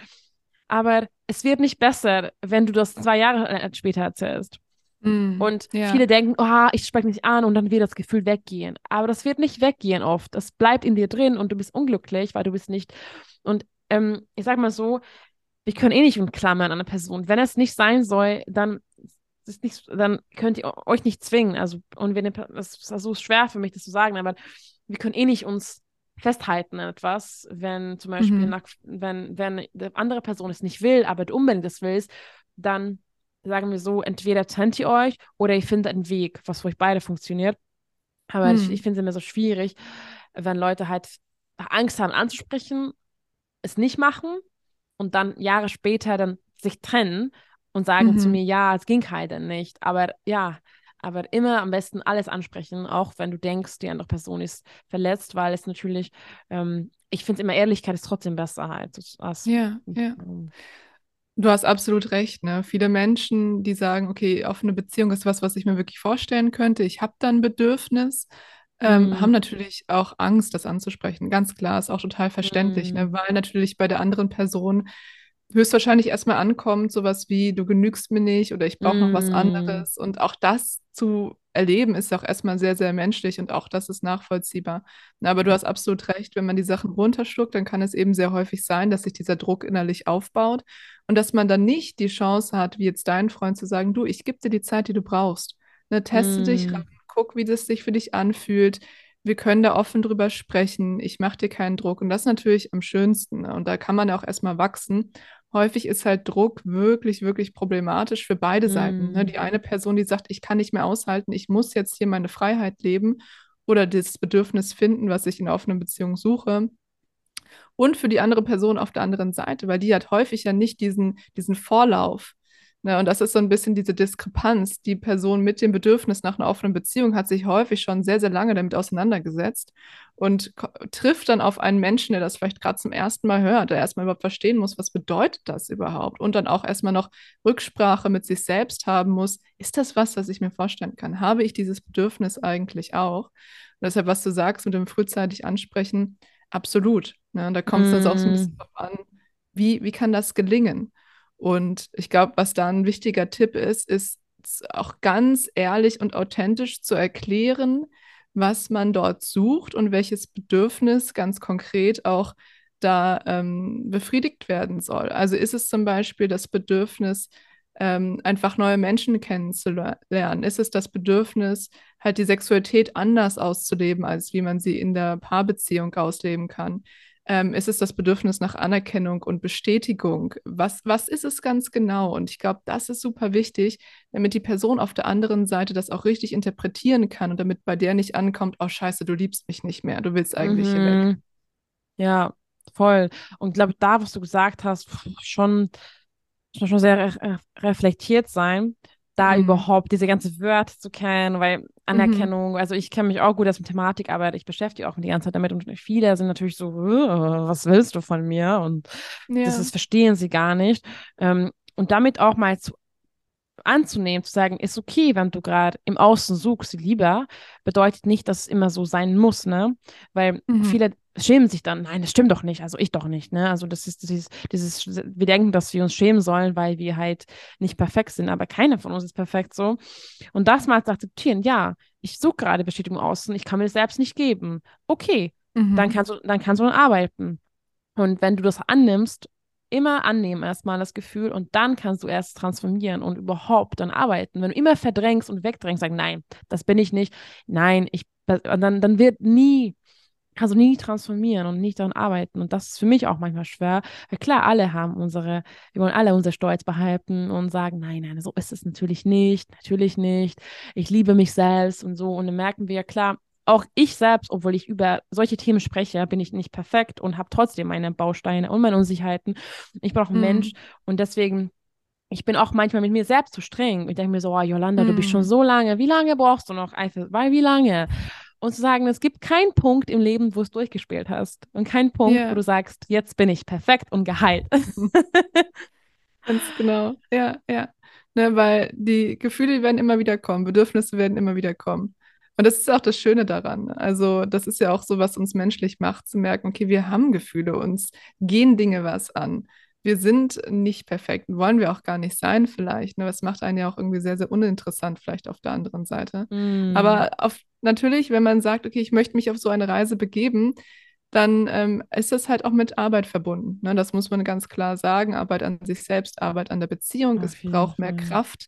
Aber es wird nicht besser, wenn du das zwei Jahre äh, später erzählst. Mm, und ja. viele denken, oh, ich spreche nicht an und dann wird das Gefühl weggehen. Aber das wird nicht weggehen oft. Das bleibt in dir drin und du bist unglücklich, weil du bist nicht. Und ähm, ich sag mal so, wir können eh nicht umklammern an eine Person. Wenn es nicht sein soll, dann ist nicht, dann könnt ihr euch nicht zwingen. Also, und wenn das ist so schwer für mich, das zu sagen, aber wir können eh nicht uns festhalten an etwas, wenn zum Beispiel, mhm. nach, wenn, wenn die andere Person es nicht will, aber du unbedingt es willst, dann sagen wir so, entweder trennt ihr euch oder ihr findet einen Weg, was für euch beide funktioniert. Aber hm. ich, ich finde es immer so schwierig, wenn Leute halt Angst haben anzusprechen, es nicht machen und dann Jahre später dann sich trennen und sagen mhm. zu mir, ja, es ging halt dann nicht. Aber ja, aber immer am besten alles ansprechen, auch wenn du denkst, die andere Person ist verletzt, weil es natürlich, ähm, ich finde immer Ehrlichkeit ist trotzdem besser halt. Als, ja, ja. Ähm, Du hast absolut recht. Ne? Viele Menschen, die sagen, okay, offene Beziehung ist was, was ich mir wirklich vorstellen könnte. Ich habe da ein Bedürfnis, ähm, mm. haben natürlich auch Angst, das anzusprechen. Ganz klar, ist auch total verständlich, mm. ne? Mhm. weil natürlich bei der anderen Person höchstwahrscheinlich erstmal ankommt, sowas wie, du genügst mir nicht oder ich brauche mm. noch was mhm. anderes. Und auch das zu erleben, ist auch erstmal sehr, sehr menschlich und auch das ist nachvollziehbar. Aber du hast absolut recht, wenn man die Sachen runterschluckt, dann kann es eben sehr häufig sein, dass sich dieser Druck innerlich aufbaut und dass man dann nicht die Chance hat, wie jetzt dein Freund zu sagen, du, ich gebe dir die Zeit, die du brauchst. Ne, teste mm. dich ran, guck, wie das sich für dich anfühlt. Wir können da offen drüber sprechen. Ich mache dir keinen Druck. Und das ist natürlich am schönsten. Ne? Und da kann man auch erstmal wachsen häufig ist halt Druck wirklich, wirklich problematisch für beide Seiten. Ne? Die mm. eine Person, die sagt, ich kann nicht mehr aushalten, ich muss jetzt hier meine Freiheit leben oder das Bedürfnis finden, was ich in offenen Beziehung suche. Und für die andere Person auf der anderen Seite, weil die hat häufig ja nicht diesen, diesen Vorlauf. Ne, und das ist so ein bisschen diese Diskrepanz. Die Person mit dem Bedürfnis nach einer offenen Beziehung hat sich häufig schon sehr, sehr lange damit auseinandergesetzt und trifft dann auf einen Menschen, der das vielleicht gerade zum ersten Mal hört, der erstmal überhaupt verstehen muss, was bedeutet das überhaupt und dann auch erstmal noch Rücksprache mit sich selbst haben muss. Ist das was, was ich mir vorstellen kann? Habe ich dieses Bedürfnis eigentlich auch? Und deshalb, was du sagst mit dem frühzeitig ansprechen, absolut. Ne? Und da kommt es mm. also auch so ein bisschen mm. drauf an, wie, wie kann das gelingen? Und ich glaube, was da ein wichtiger Tipp ist, ist auch ganz ehrlich und authentisch zu erklären, was man dort sucht und welches Bedürfnis ganz konkret auch da ähm, befriedigt werden soll. Also ist es zum Beispiel das Bedürfnis, ähm, einfach neue Menschen kennenzulernen? Ist es das Bedürfnis, halt die Sexualität anders auszuleben, als wie man sie in der Paarbeziehung ausleben kann. Ähm, ist es das Bedürfnis nach Anerkennung und Bestätigung? Was, was ist es ganz genau? Und ich glaube, das ist super wichtig, damit die Person auf der anderen Seite das auch richtig interpretieren kann und damit bei der nicht ankommt, oh scheiße, du liebst mich nicht mehr, du willst eigentlich mhm. hier weg. Mhm. Ja, voll. Und glaube, da, was du gesagt hast, schon, schon sehr re reflektiert sein da mhm. überhaupt diese ganze Wörter zu kennen, weil Anerkennung, mhm. also ich kenne mich auch gut aus dem Thematik, aber ich beschäftige auch die ganze Zeit damit und viele sind natürlich so, was willst du von mir? Und ja. das, das, verstehen sie gar nicht. Ähm, und damit auch mal zu anzunehmen, zu sagen, ist okay, wenn du gerade im Außen suchst, lieber, bedeutet nicht, dass es immer so sein muss, ne? Weil mhm. viele schämen sich dann, nein, das stimmt doch nicht, also ich doch nicht, ne? Also das ist dieses, dieses, wir denken, dass wir uns schämen sollen, weil wir halt nicht perfekt sind, aber keiner von uns ist perfekt so. Und das mal zu akzeptieren, ja, ich suche gerade Bestätigung außen, ich kann mir das selbst nicht geben. Okay, mhm. dann kannst du, dann kannst du arbeiten. Und wenn du das annimmst immer annehmen erstmal das Gefühl und dann kannst du erst transformieren und überhaupt dann arbeiten. Wenn du immer verdrängst und wegdrängst, sagst, nein, das bin ich nicht, nein, ich, dann, dann wird nie, kannst du nie transformieren und nicht daran arbeiten. Und das ist für mich auch manchmal schwer. Weil klar, alle haben unsere, wir wollen alle unser Stolz behalten und sagen, nein, nein, so ist es natürlich nicht, natürlich nicht. Ich liebe mich selbst und so. Und dann merken wir, klar, auch ich selbst, obwohl ich über solche Themen spreche, bin ich nicht perfekt und habe trotzdem meine Bausteine und meine Unsicherheiten. Ich bin auch ein mhm. Mensch und deswegen, ich bin auch manchmal mit mir selbst zu streng. Ich denke mir so, oh, Jolanda, mhm. du bist schon mhm. so lange. Wie lange brauchst du noch? Einfach, weil wie lange? Und zu sagen, es gibt keinen Punkt im Leben, wo es durchgespielt hast. Und keinen Punkt, yeah. wo du sagst, jetzt bin ich perfekt und geheilt. (laughs) Ganz genau. Ja, ja. Ne, weil die Gefühle werden immer wieder kommen, Bedürfnisse werden immer wieder kommen. Und das ist auch das Schöne daran. Also, das ist ja auch so, was uns menschlich macht, zu merken, okay, wir haben Gefühle, uns gehen Dinge was an. Wir sind nicht perfekt, wollen wir auch gar nicht sein, vielleicht. Ne? Das macht einen ja auch irgendwie sehr, sehr uninteressant, vielleicht auf der anderen Seite. Mm. Aber auf, natürlich, wenn man sagt, okay, ich möchte mich auf so eine Reise begeben, dann ähm, ist das halt auch mit Arbeit verbunden. Ne? Das muss man ganz klar sagen. Arbeit an sich selbst, Arbeit an der Beziehung. Auf es braucht mehr Kraft.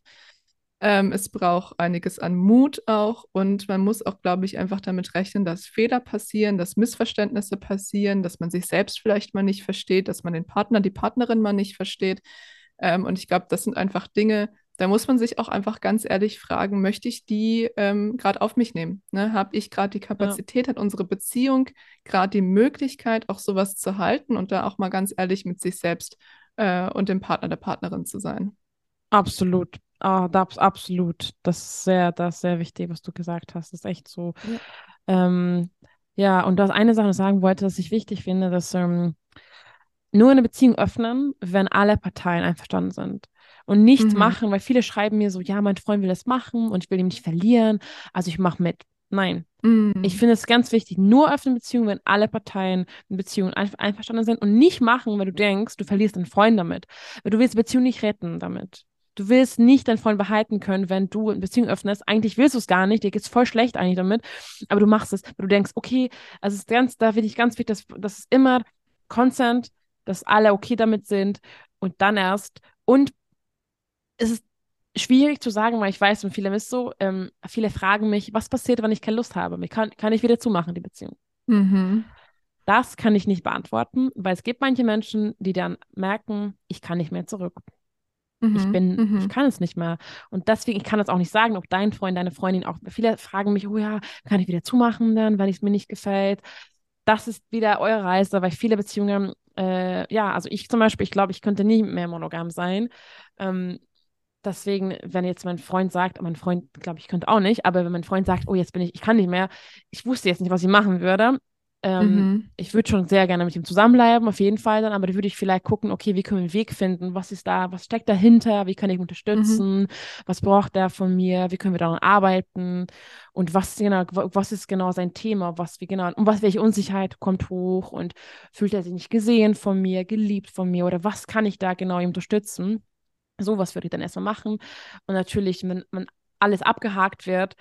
Ähm, es braucht einiges an Mut auch und man muss auch, glaube ich, einfach damit rechnen, dass Fehler passieren, dass Missverständnisse passieren, dass man sich selbst vielleicht mal nicht versteht, dass man den Partner, die Partnerin mal nicht versteht. Ähm, und ich glaube, das sind einfach Dinge, da muss man sich auch einfach ganz ehrlich fragen, möchte ich die ähm, gerade auf mich nehmen? Ne? Habe ich gerade die Kapazität, ja. hat unsere Beziehung gerade die Möglichkeit, auch sowas zu halten und da auch mal ganz ehrlich mit sich selbst äh, und dem Partner, der Partnerin zu sein? Absolut. Ah, das, absolut. Das ist sehr, das ist sehr wichtig, was du gesagt hast. Das ist echt so. Ja, ähm, ja und das eine Sache sagen wollte, dass ich wichtig finde, dass ähm, nur eine Beziehung öffnen, wenn alle Parteien einverstanden sind. Und nichts mhm. machen, weil viele schreiben mir so, ja, mein Freund will das machen und ich will ihn nicht verlieren, also ich mache mit. Nein. Mhm. Ich finde es ganz wichtig, nur öffnen Beziehungen, wenn alle Parteien in Beziehungen ein einverstanden sind und nicht machen, wenn du denkst, du verlierst einen Freund damit. Weil du willst die Beziehung nicht retten damit. Du willst nicht deinen Freund behalten können, wenn du eine Beziehung öffnest. Eigentlich willst du es gar nicht, dir geht es voll schlecht eigentlich damit, aber du machst es, weil du denkst, okay, also ist ganz, da finde ich ganz wichtig, dass, dass es immer Consent, dass alle okay damit sind und dann erst. Und es ist schwierig zu sagen, weil ich weiß, und viele ist so, ähm, viele fragen mich, was passiert, wenn ich keine Lust habe? Ich kann, kann ich wieder zumachen, die Beziehung? Mhm. Das kann ich nicht beantworten, weil es gibt manche Menschen, die dann merken, ich kann nicht mehr zurück. Mhm, ich bin, mhm. ich kann es nicht mehr. Und deswegen, ich kann das auch nicht sagen, ob dein Freund, deine Freundin auch. Viele fragen mich, oh ja, kann ich wieder zumachen dann, weil es mir nicht gefällt. Das ist wieder eure Reise, weil viele Beziehungen, äh, ja, also ich zum Beispiel, ich glaube, ich könnte nie mehr monogam sein. Ähm, deswegen, wenn jetzt mein Freund sagt, mein Freund, glaube ich, könnte auch nicht, aber wenn mein Freund sagt, oh, jetzt bin ich, ich kann nicht mehr, ich wusste jetzt nicht, was ich machen würde, ähm, mhm. Ich würde schon sehr gerne mit ihm zusammenbleiben, auf jeden Fall dann, aber da würde ich vielleicht gucken, okay, wie können wir einen Weg finden? Was ist da, was steckt dahinter? Wie kann ich ihn unterstützen? Mhm. Was braucht er von mir? Wie können wir daran arbeiten? Und was genau, was ist genau sein Thema? Was, wie genau, und was, welche Unsicherheit kommt hoch? Und fühlt er sich nicht gesehen von mir, geliebt von mir? Oder was kann ich da genau ihm unterstützen? So was würde ich dann erstmal machen. Und natürlich, wenn man alles abgehakt wird,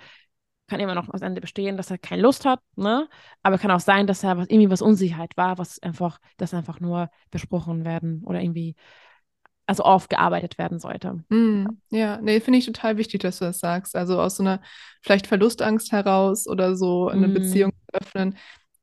kann immer noch das Ende bestehen, dass er keine Lust hat, ne? Aber kann auch sein, dass er was, irgendwie was Unsicherheit war, was einfach, das einfach nur besprochen werden oder irgendwie also aufgearbeitet werden sollte. Mm, ja, nee, finde ich total wichtig, dass du das sagst. Also aus so einer vielleicht Verlustangst heraus oder so eine mm. Beziehung öffnen,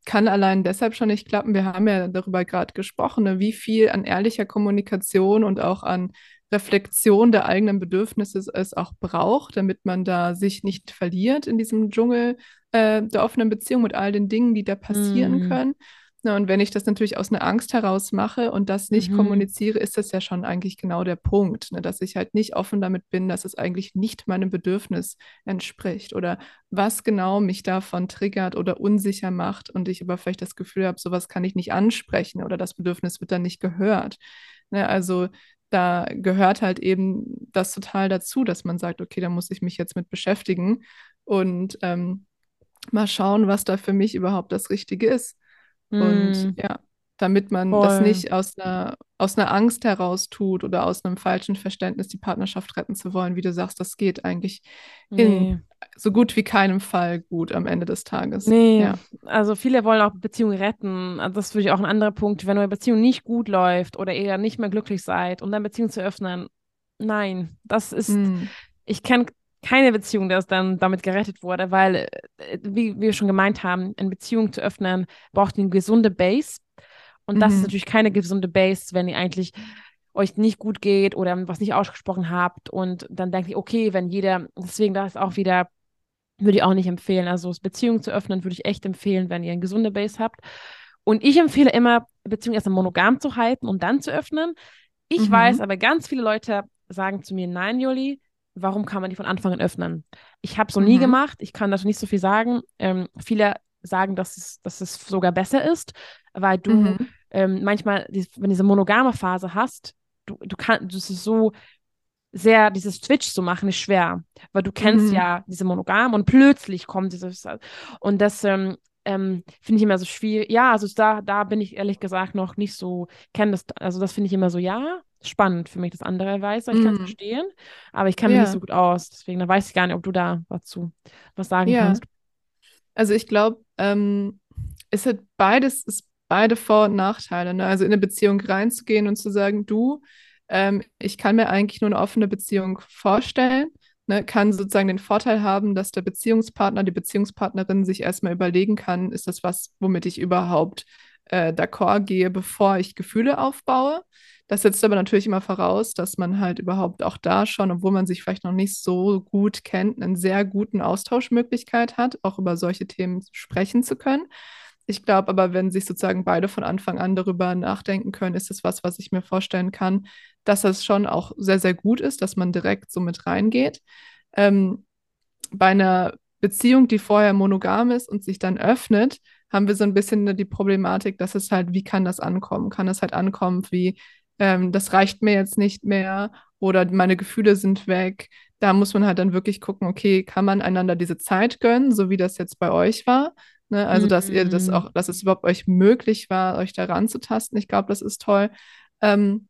kann allein deshalb schon nicht klappen. Wir haben ja darüber gerade gesprochen, ne, wie viel an ehrlicher Kommunikation und auch an Reflexion der eigenen Bedürfnisse es auch braucht, damit man da sich nicht verliert in diesem Dschungel äh, der offenen Beziehung mit all den Dingen, die da passieren mm. können. Na, und wenn ich das natürlich aus einer Angst heraus mache und das nicht mhm. kommuniziere, ist das ja schon eigentlich genau der Punkt, ne? dass ich halt nicht offen damit bin, dass es eigentlich nicht meinem Bedürfnis entspricht oder was genau mich davon triggert oder unsicher macht und ich aber vielleicht das Gefühl habe, sowas kann ich nicht ansprechen oder das Bedürfnis wird dann nicht gehört. Ne? Also da gehört halt eben das total dazu, dass man sagt, okay, da muss ich mich jetzt mit beschäftigen und ähm, mal schauen, was da für mich überhaupt das Richtige ist. Und Mm, ja, damit man das voll. nicht aus einer, aus einer Angst heraus tut oder aus einem falschen Verständnis, die Partnerschaft retten zu wollen, wie du sagst, das geht eigentlich in Nee. so gut wie keinem Fall gut am Ende des Tages. Nee, Ja. also viele wollen auch Beziehungen retten. Also das würde ich auch ein anderer Punkt, wenn eure Beziehung nicht gut läuft oder ihr nicht mehr glücklich seid, um dann Beziehung zu öffnen. Nein, das ist, Mm. ich kenne keine Beziehung, das dann damit gerettet wurde, weil, äh, wie wir schon gemeint haben, eine Beziehung zu öffnen, braucht eine gesunde Base. Und das ist Mhm. natürlich keine gesunde Base, wenn ihr eigentlich euch nicht gut geht oder was nicht ausgesprochen habt. Und dann denkt ihr, okay, wenn jeder, deswegen das auch wieder, würde ich auch nicht empfehlen. Also Beziehungen zu öffnen, würde ich echt empfehlen, wenn ihr eine gesunde Base habt. Und ich empfehle immer, Beziehungen erstmal monogam zu halten und dann zu öffnen. Ich weiß, Mhm. aber ganz viele Leute sagen zu mir, nein, Juli, warum kann man die von Anfang an öffnen? Ich habe es noch nie Mhm. gemacht, ich kann dazu nicht so viel sagen. Ähm, viele sagen, dass es, dass es sogar besser ist, weil du Mhm. ähm, manchmal, wenn du diese monogame Phase hast, du, du kannst, das ist so sehr, dieses Switch zu machen, ist schwer, weil du kennst Mhm. ja diese monogam und plötzlich kommt dieses, und das ähm, ähm, finde ich immer so schwierig. Ja, also da, da bin ich ehrlich gesagt noch nicht so, kenne das, also das finde ich immer so, ja, spannend für mich, das andere weiß, ich kann es Mhm. verstehen, aber ich kenne mich nicht Ja. so gut aus, deswegen da weiß ich gar nicht, ob du da dazu was sagen Ja. kannst. Also ich glaube, ähm, es hat beides, ist beide Vor- und Nachteile. Ne? Also in eine Beziehung reinzugehen und zu sagen, du, ähm, ich kann mir eigentlich nur eine offene Beziehung vorstellen, ne? Kann sozusagen den Vorteil haben, dass der Beziehungspartner, die Beziehungspartnerin sich erstmal überlegen kann, ist das was, womit ich überhaupt äh, d'accord gehe, bevor ich Gefühle aufbaue. Das setzt aber natürlich immer voraus, dass man halt überhaupt auch da schon, obwohl man sich vielleicht noch nicht so gut kennt, einen sehr guten Austauschmöglichkeit hat, auch über solche Themen sprechen zu können. Ich glaube aber, wenn sich sozusagen beide von Anfang an darüber nachdenken können, ist es was, was ich mir vorstellen kann, dass das schon auch sehr, sehr gut ist, dass man direkt so mit reingeht. Ähm, bei einer Beziehung, die vorher monogam ist und sich dann öffnet, haben wir so ein bisschen die Problematik, dass es halt, wie kann das ankommen? Kann es halt ankommen, wie ähm, das reicht mir jetzt nicht mehr oder meine Gefühle sind weg. Da muss man halt dann wirklich gucken, okay, kann man einander diese Zeit gönnen, so wie das jetzt bei euch war? Ne? Also, dass ihr das Mm, auch, dass es überhaupt euch möglich war, euch da ranzutasten. Ich glaube, das ist toll. Ähm,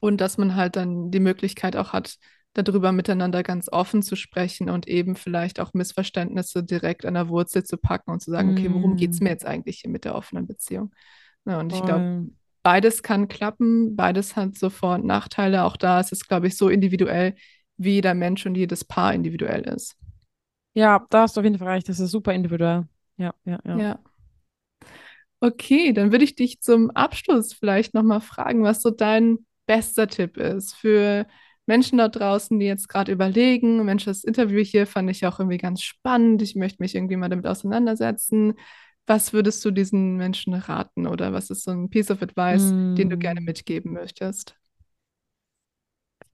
und dass man halt dann die Möglichkeit auch hat, darüber miteinander ganz offen zu sprechen und eben vielleicht auch Missverständnisse direkt an der Wurzel zu packen und zu sagen, okay, worum geht es mm, mir jetzt eigentlich hier mit der offenen Beziehung? Ja, und ich glaube, voll. beides kann klappen, beides hat so Vor- und Nachteile. Auch da ist es, glaube ich, so individuell, wie jeder Mensch und jedes Paar individuell ist. Ja, da hast du auf jeden Fall recht, das ist super individuell. Ja, ja, ja. Ja. Okay, dann würde ich dich zum Abschluss vielleicht nochmal fragen, was so dein bester Tipp ist für Menschen da draußen, die jetzt gerade überlegen, Mensch, das Interview hier fand ich auch irgendwie ganz spannend, ich möchte mich irgendwie mal damit auseinandersetzen. Was würdest du diesen Menschen raten oder was ist so ein Piece of Advice, den du gerne Mm. mitgeben möchtest?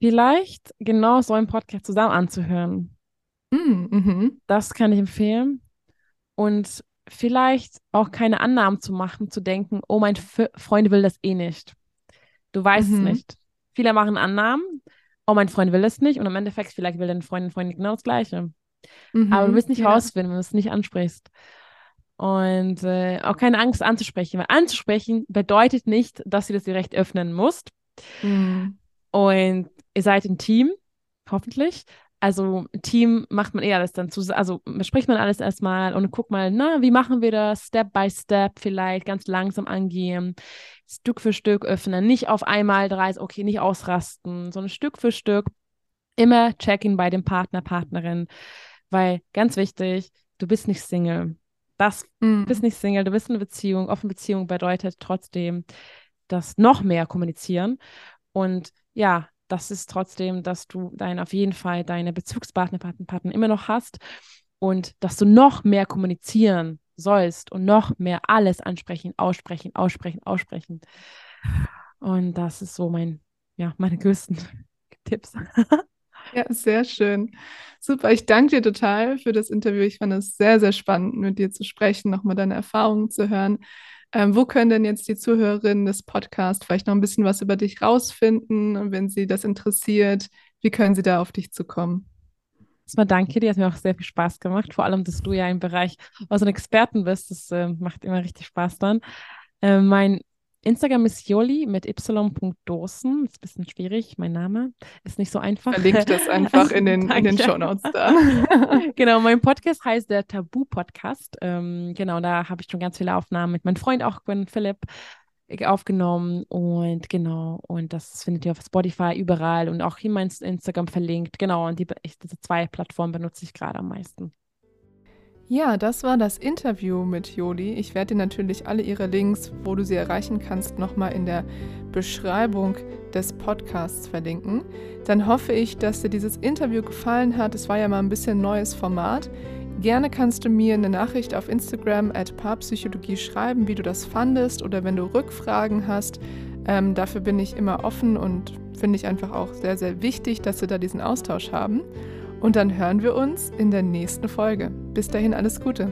Vielleicht genau so einen Podcast zusammen anzuhören. Mm, mhm, Das kann ich empfehlen. Und vielleicht auch keine Annahmen zu machen, zu denken, oh, mein F Freund will das eh nicht. Du weißt es mhm, nicht. Viele machen Annahmen, oh, mein Freund will das nicht. Und im Endeffekt, vielleicht will dein Freund und Freundin genau das Gleiche. Aber du mhm, wirst nicht ja, rausfinden, wenn du es nicht ansprichst. Und äh, auch keine Angst anzusprechen, weil anzusprechen bedeutet nicht, dass du das direkt öffnen musst. mm, Und ihr seid ein Team, hoffentlich. Also Team macht man eher alles dann zusammen, also bespricht man alles erstmal und guckt mal, na, wie machen wir das? Step by Step vielleicht, ganz langsam angehen, Stück für Stück öffnen, nicht auf einmal drei, okay, nicht ausrasten, sondern Stück für Stück. Immer checken bei dem Partner, Partnerin, weil ganz wichtig, du bist nicht Single. Das, mm. du bist nicht Single, du bist in einer Beziehung. Offene Beziehung bedeutet trotzdem, das noch mehr kommunizieren. Und ja, das ist trotzdem, dass du dein, auf jeden Fall deine Bezugspartner, Partner, Partner immer noch hast und dass du noch mehr kommunizieren sollst und noch mehr alles ansprechen, aussprechen, aussprechen, aussprechen. Und das ist so mein, ja, meine größten (laughs) Tipps. Ja, sehr schön. Super. Ich danke dir total für das Interview. Ich fand es sehr, sehr spannend, mit dir zu sprechen, nochmal deine Erfahrungen zu hören. Ähm, wo können denn jetzt die Zuhörerinnen des Podcasts vielleicht noch ein bisschen was über dich rausfinden? wenn sie das interessiert, wie können sie da auf dich zukommen? Erstmal danke dir, hat mir auch sehr viel Spaß gemacht. Vor allem, dass du ja im Bereich also ein Experten bist. Das äh, macht immer richtig Spaß dann. Äh, mein Instagram ist Joli mit y.dosen. Ist ein bisschen schwierig, mein Name. Ist nicht so einfach. Verlinkt das (laughs) einfach in den, in den Shownotes da. (laughs) genau, mein Podcast heißt der Tabu-Podcast. Ähm, genau, da habe ich schon ganz viele Aufnahmen mit meinem Freund auch, Gwen Philipp, äh, aufgenommen. Und genau, und das findet ihr auf Spotify überall und auch hier mein Instagram verlinkt. Genau, und die, ich, diese zwei Plattformen benutze ich gerade am meisten. Ja, das war das Interview mit Joli. Ich werde dir natürlich alle ihre Links, wo du sie erreichen kannst, nochmal in der Beschreibung des Podcasts verlinken. Dann hoffe ich, dass dir dieses Interview gefallen hat. Es war ja mal ein bisschen neues Format. Gerne kannst du mir eine Nachricht auf Instagram at Paarpsychologie schreiben, wie du das fandest oder wenn du Rückfragen hast. Ähm, dafür bin ich immer offen und finde ich einfach auch sehr, sehr wichtig, dass wir da diesen Austausch haben. Und dann hören wir uns in der nächsten Folge. Bis dahin alles Gute.